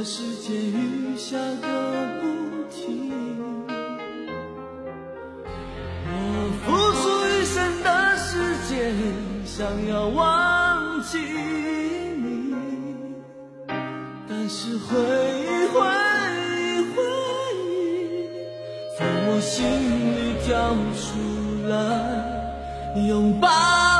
的世界雨下个不停我付出一生的时间想要忘记你。但是回忆回忆回忆从我心里跳出来拥抱